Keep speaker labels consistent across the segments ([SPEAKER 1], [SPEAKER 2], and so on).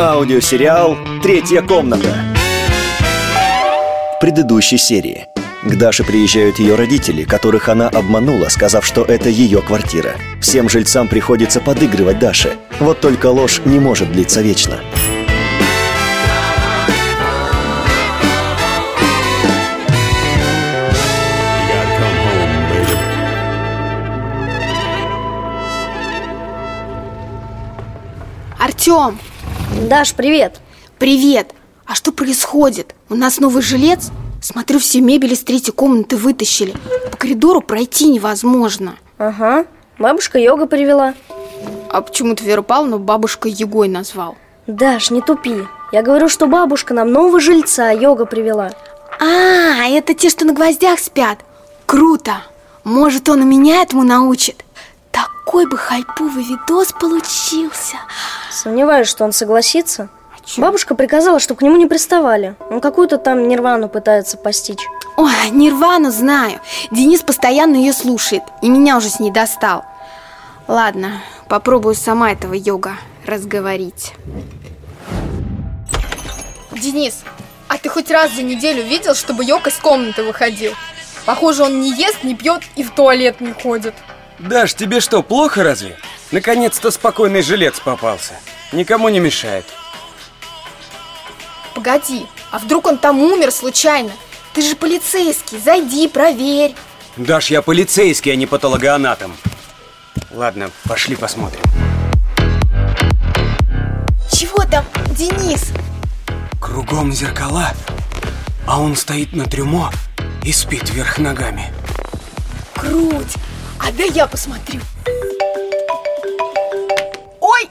[SPEAKER 1] Аудиосериал «Третья комната». В предыдущей серии к Даше приезжают ее родители, которых она обманула, сказав, что это ее квартира. Всем жильцам приходится подыгрывать Даше. Вот только ложь не может длиться вечно.
[SPEAKER 2] Артем!
[SPEAKER 3] Даш, привет!
[SPEAKER 2] Привет! А что происходит? У нас новый жилец? Смотрю, все мебели с третьей комнаты вытащили По коридору пройти невозможно
[SPEAKER 3] Ага, бабушка йога привела
[SPEAKER 2] А почему ты Веру Павловну бабушкой Егой назвал?
[SPEAKER 3] Даш, не тупи Я говорю, что бабушка нам нового жильца йога привела
[SPEAKER 2] А, это те, что на гвоздях спят Круто! Может, он и меня этому научит? Такой бы хайповый видос получился.
[SPEAKER 3] Сомневаюсь, что он согласится.
[SPEAKER 2] А чё?
[SPEAKER 3] Бабушка приказала, чтобы к нему не приставали. Он какую-то там нирвану пытается постичь.
[SPEAKER 2] Ой, Нирвану знаю. Денис постоянно ее слушает И меня уже с ней достал. Ладно, попробую сама этого йога разговорить.
[SPEAKER 4] Денис, а ты хоть раз за неделю видел, чтобы Йок из комнаты выходил? Похоже, он не ест, не пьет и в туалет не ходит.
[SPEAKER 5] Даш, тебе что, плохо разве? Наконец-то спокойный жилец попался. Никому не мешает.
[SPEAKER 4] Погоди, а вдруг он там умер случайно? Ты же полицейский, зайди, проверь.
[SPEAKER 5] Даш, я полицейский, а не патологоанатом. Ладно, пошли посмотрим.
[SPEAKER 4] Чего там, Денис?
[SPEAKER 5] Кругом зеркала, а он стоит на трюмо и спит вверх ногами.
[SPEAKER 4] Круть. А да я посмотрю. Ой,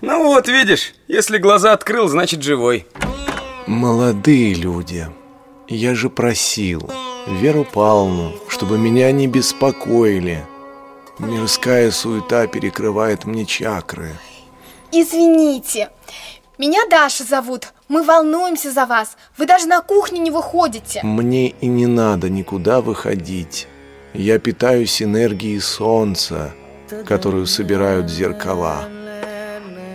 [SPEAKER 5] Ну вот, видишь, если глаза открыл, значит живой.
[SPEAKER 6] Молодые люди, я же просил Веру Павловну, чтобы меня не беспокоили. Мирская суета перекрывает мне чакры.
[SPEAKER 4] извините. Меня Даша зовут. Мы волнуемся за вас. Вы даже на кухню не выходите.
[SPEAKER 6] Мне и не надо никуда выходить. Я питаюсь энергией солнца, которую собирают зеркала.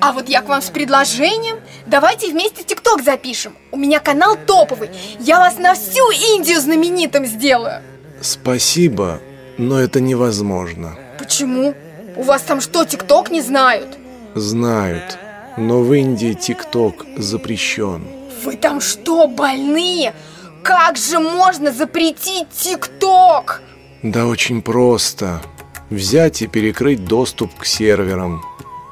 [SPEAKER 4] А вот я к вам с предложением. Давайте вместе ТикТок запишем. У меня канал топовый. Я вас на всю Индию знаменитым сделаю.
[SPEAKER 6] Спасибо, но это невозможно.
[SPEAKER 4] Почему? У вас там что, ТикТок не знают?
[SPEAKER 6] Знают, но в Индии ТикТок запрещен.
[SPEAKER 4] Вы там что, больные? Как же можно запретить ТикТок?
[SPEAKER 6] Да очень просто. Взять и перекрыть доступ к серверам.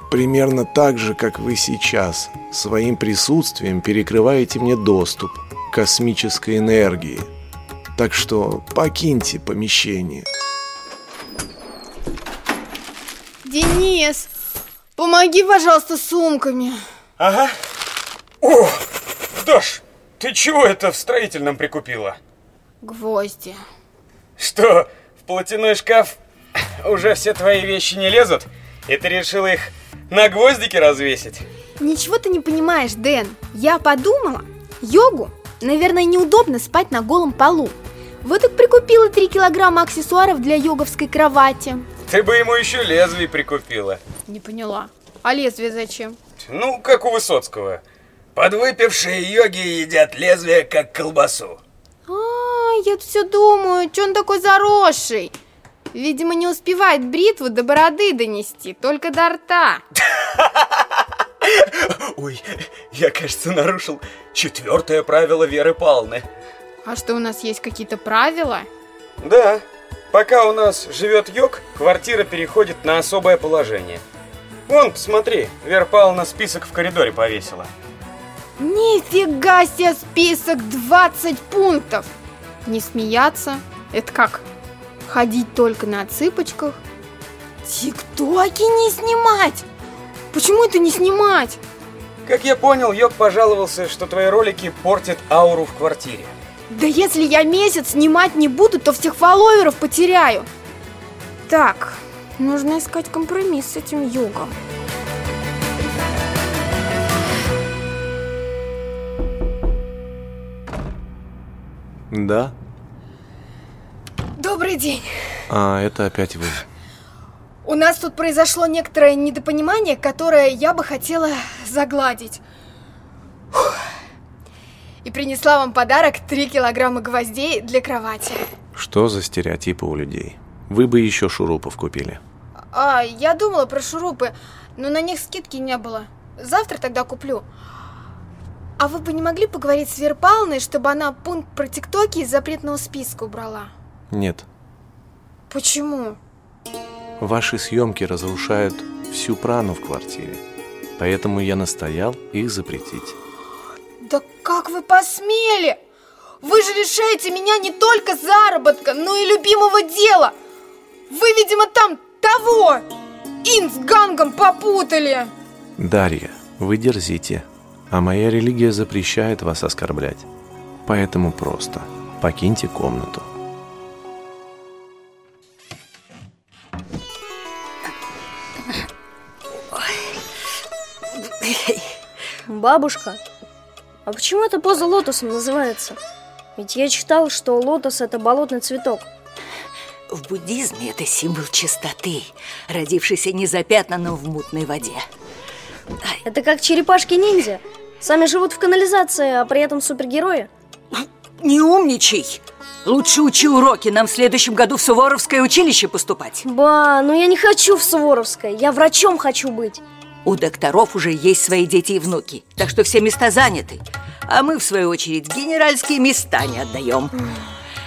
[SPEAKER 6] Примерно так же, как вы сейчас своим присутствием перекрываете мне доступ к космической энергии. Так что покиньте помещение.
[SPEAKER 2] Денис, помоги, пожалуйста, с сумками
[SPEAKER 5] Ага. О, Даш, ты чего это в строительном прикупила?
[SPEAKER 2] Гвозди
[SPEAKER 5] Что, платяной шкаф уже все твои вещи не лезут? И ты решил их на гвоздики развесить?
[SPEAKER 2] Ничего ты не понимаешь, Дэн Я подумала, йогу, наверное, неудобно спать на голом полу Вот и прикупила 3 килограмма аксессуаров для йоговской кровати
[SPEAKER 5] Ты бы ему еще лезвие прикупила.
[SPEAKER 2] Не поняла А лезвие зачем?
[SPEAKER 5] Ну, как у Высоцкого. Подвыпившие йоги едят лезвие, как колбасу.
[SPEAKER 2] А, я все думаю, что он такой заросший Видимо, не успевает бритву до бороды донести, только до рта
[SPEAKER 5] Ой, я, кажется, нарушил четвертое правило Веры Павловны.
[SPEAKER 2] А что, у нас есть какие-то правила?
[SPEAKER 5] Да, пока у нас живет йог, квартира переходит на особое положение. Вон, посмотри, Вера Павловна список в коридоре повесила.
[SPEAKER 2] Нифига себе список 20 пунктов! Не смеяться? Это как? Ходить только на цыпочках? Тиктоки не снимать! Почему это не снимать?
[SPEAKER 5] Как я понял, йог пожаловался, что твои ролики портят ауру в квартире.
[SPEAKER 2] Да если я месяц снимать не буду, то всех фолловеров потеряю. Так, нужно искать компромисс с этим югом.
[SPEAKER 6] Да?
[SPEAKER 4] Добрый день.
[SPEAKER 6] А, это опять вы.
[SPEAKER 4] У нас тут произошло некоторое недопонимание, которое я бы хотела загладить. Фух. И принесла вам подарок 3 килограмма гвоздей для кровати.
[SPEAKER 6] Что за стереотипы у людей? Вы бы еще шурупов купили.
[SPEAKER 2] А, я думала про шурупы, но на них скидки не было. Завтра тогда куплю. А вы бы не могли поговорить с Верпалной, чтобы она пункт про тиктоки из запретного списка убрала?
[SPEAKER 6] Нет,
[SPEAKER 2] Почему?
[SPEAKER 6] ваши съемки разрушают всю прану в квартире. Поэтому я настоял их запретить.
[SPEAKER 2] Да как вы посмели? Вы же лишаете меня не только заработка, но и любимого дела. Вы, видимо, там того ин с гангом попутали.
[SPEAKER 6] Дарья, вы дерзите, а моя религия запрещает вас оскорблять. Поэтому просто покиньте комнату.
[SPEAKER 3] Бабушка, а почему эта поза лотосом называется? Ведь я читал, что лотос это болотный цветок.
[SPEAKER 7] В буддизме это символ чистоты, родившийся незапятнанным в мутной воде.
[SPEAKER 3] Это как черепашки-ниндзя. Сами живут в канализации, а при этом супергерои.
[SPEAKER 7] Не умничай! Лучше учи уроки, нам в следующем году в Суворовское училище поступать.
[SPEAKER 3] Ба, ну я не хочу в Суворовское, я врачом хочу быть.
[SPEAKER 7] У докторов уже есть свои дети и внуки, так что все места заняты. А мы, в свою очередь, генеральские места не отдаем.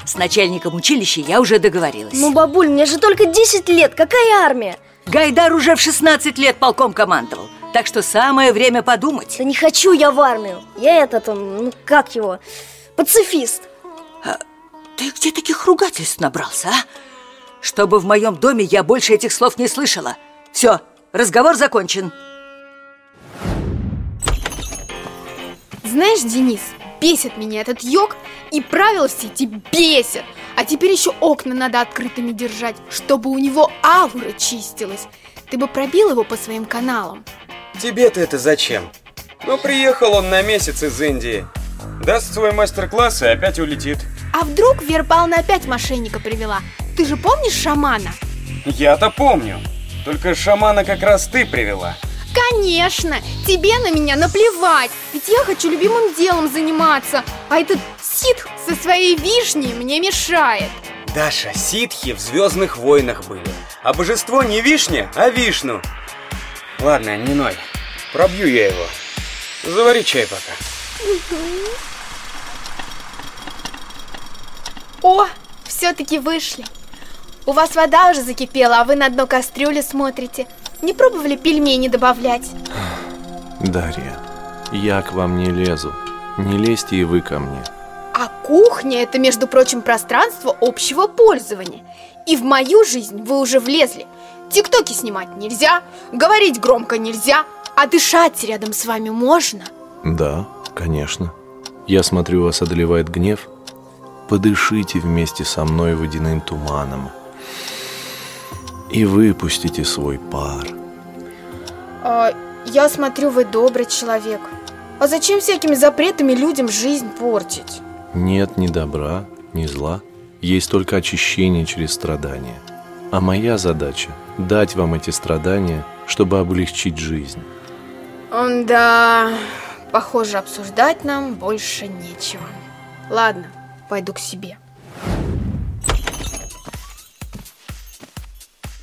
[SPEAKER 7] С начальником училища я уже договорилась.
[SPEAKER 3] Ну, бабуль, мне же только 10 лет, какая армия?
[SPEAKER 7] Гайдар уже в 16 лет полком командовал, так что самое время подумать.
[SPEAKER 3] Да не хочу я в армию. Я этот, ну как его, пацифист.
[SPEAKER 7] Ты где таких ругательств набрался, а? Чтобы в моем доме я больше этих слов не слышала. Все, разговор закончен.
[SPEAKER 2] Знаешь, Денис, бесит меня этот йог, и правила все эти бесят. А теперь еще окна надо открытыми держать, чтобы у него аура чистилась. Ты бы пробил его по своим каналам.
[SPEAKER 5] Тебе-то это зачем? Ну, приехал он на месяц из Индии. Даст свой мастер-класс и опять улетит.
[SPEAKER 2] А вдруг Вера Павловна опять мошенника привела? Ты же помнишь шамана?
[SPEAKER 5] Я-то помню. Только шамана как раз ты привела.
[SPEAKER 2] Конечно, тебе на меня наплевать, ведь я хочу любимым делом заниматься, а этот ситх со своей вишней мне мешает.
[SPEAKER 5] Даша, ситхи в Звездных войнах были. А божество не вишня, а вишну. Ладно, не ной. Пробью я его. Завари чай пока.
[SPEAKER 2] О, все-таки вышли. У вас вода уже закипела, а вы на дно кастрюли смотрите. Не пробовали пельмени добавлять?
[SPEAKER 6] Дарья, я к вам не лезу. Не лезьте и вы ко мне.
[SPEAKER 2] А кухня – это, между прочим, пространство общего пользования. И в мою жизнь вы уже влезли. Тиктоки снимать нельзя, говорить громко нельзя, а дышать рядом с вами можно.
[SPEAKER 6] Да, конечно. Я смотрю, вас одолевает гнев. Подышите вместе со мной водяным туманом. И выпустите свой пар.
[SPEAKER 2] А, я смотрю, вы добрый человек. А зачем всякими запретами людям жизнь портить?
[SPEAKER 6] Нет ни добра, ни зла. Есть только очищение через страдания. А моя задача – дать вам эти страдания, чтобы облегчить жизнь.
[SPEAKER 2] Да, похоже, обсуждать нам больше нечего. Ладно, пойду к себе.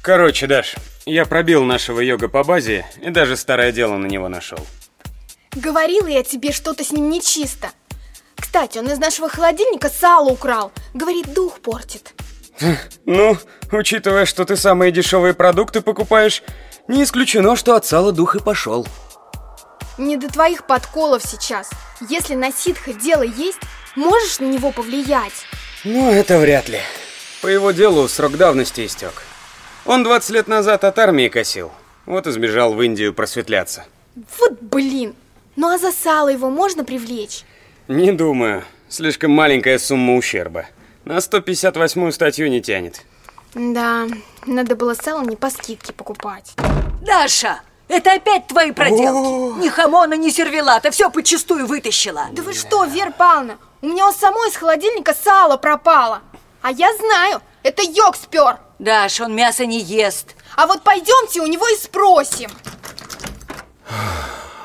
[SPEAKER 5] Короче, Даш, я пробил нашего йога по базе и даже старое дело на него нашел.
[SPEAKER 2] Говорила я тебе, что-то с ним нечисто. Кстати, он из нашего холодильника сало украл. Говорит, дух портит.
[SPEAKER 5] Ну, учитывая, что ты самые дешевые продукты покупаешь, не исключено, что от сала дух и пошел.
[SPEAKER 2] Не до твоих подколов сейчас. Если на ситха дело есть, можешь на него повлиять.
[SPEAKER 5] Ну, это вряд ли. По его делу срок давности истек. Он 20 лет назад от армии косил. Вот и сбежал в Индию просветляться.
[SPEAKER 2] Вот блин. Ну а за сало его можно привлечь?
[SPEAKER 5] Не думаю. Слишком маленькая сумма ущерба. На 158-ю статью не тянет.
[SPEAKER 2] Да, надо было сало не по скидке покупать.
[SPEAKER 7] Даша, это опять твои проделки. Ни хамона, ни сервелата, все почистую вытащила.
[SPEAKER 2] Да вы что, Вера Павловна, у меня у самой из холодильника сало пропало. А я знаю, это йог спер.
[SPEAKER 7] Даш, он мясо не ест.
[SPEAKER 2] А вот пойдемте у него и спросим.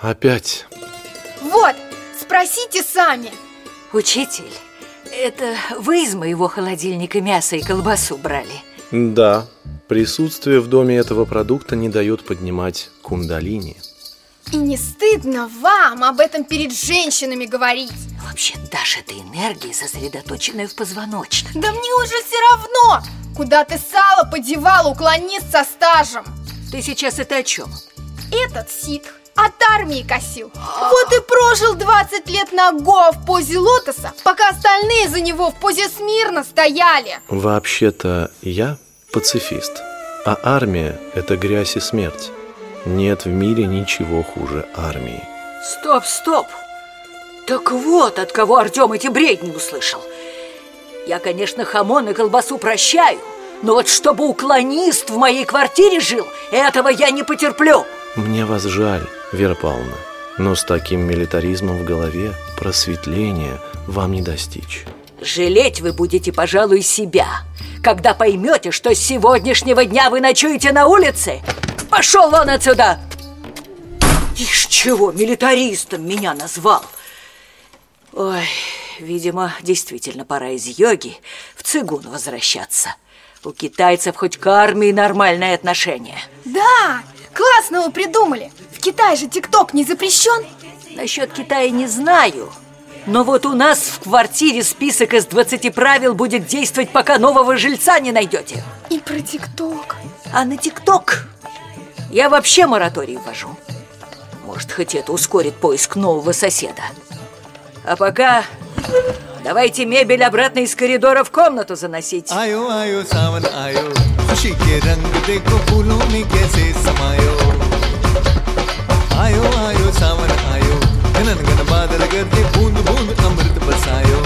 [SPEAKER 6] Опять.
[SPEAKER 2] Вот, спросите сами.
[SPEAKER 7] Учитель, это вы из моего холодильника мясо и колбасу брали?
[SPEAKER 6] Да, присутствие в доме этого продукта не дает поднимать кундалини.
[SPEAKER 2] И не стыдно вам об этом перед женщинами говорить?
[SPEAKER 7] Вообще, Даша, это энергия, сосредоточенная в позвоночном.
[SPEAKER 2] Да мне уже все равно! Куда ты сало подевал, уклонист со стажем?
[SPEAKER 7] Ты сейчас это о чем?
[SPEAKER 2] Этот ситх от армии косил. Вот и прожил 20 лет на Гоа в позе лотоса, пока остальные за него в позе смирно стояли.
[SPEAKER 6] Вообще-то я пацифист, а армия – это грязь и смерть. Нет в мире ничего хуже армии.
[SPEAKER 7] Стоп, стоп! Так вот, от кого Артем эти бредни услышал. Я, конечно, хамон и колбасу прощаю, но вот чтобы уклонист в моей квартире жил, этого я не потерплю.
[SPEAKER 6] Мне вас жаль, Вера Павловна, но с таким милитаризмом в голове просветления вам не достичь.
[SPEAKER 7] Жалеть вы будете, пожалуй, себя, когда поймете, что с сегодняшнего дня вы ночуете на улице. Пошел вон отсюда! Ишь, чего милитаристом меня назвал? Ой, видимо, действительно пора из йоги в цигун возвращаться. У китайцев хоть к армии нормальное отношение.
[SPEAKER 2] Да, классно вы придумали. В Китае же ТикТок не запрещен.
[SPEAKER 7] Насчет Китая не знаю. Но вот у нас в квартире список из 20 правил будет действовать, пока нового жильца не найдете.
[SPEAKER 2] И про ТикТок.
[SPEAKER 7] А на ТикТок я вообще мораторий ввожу. Может, хоть это ускорит поиск нового соседа. А пока давайте мебель обратно из коридора в комнату заносить.
[SPEAKER 8] आयो आयो सावन आयो खुशी के रंग देखो फूलों में कैसे समायो आयो आयो सावन आयो गनन गन बादल करते बूंद बूंद अमृत बसायो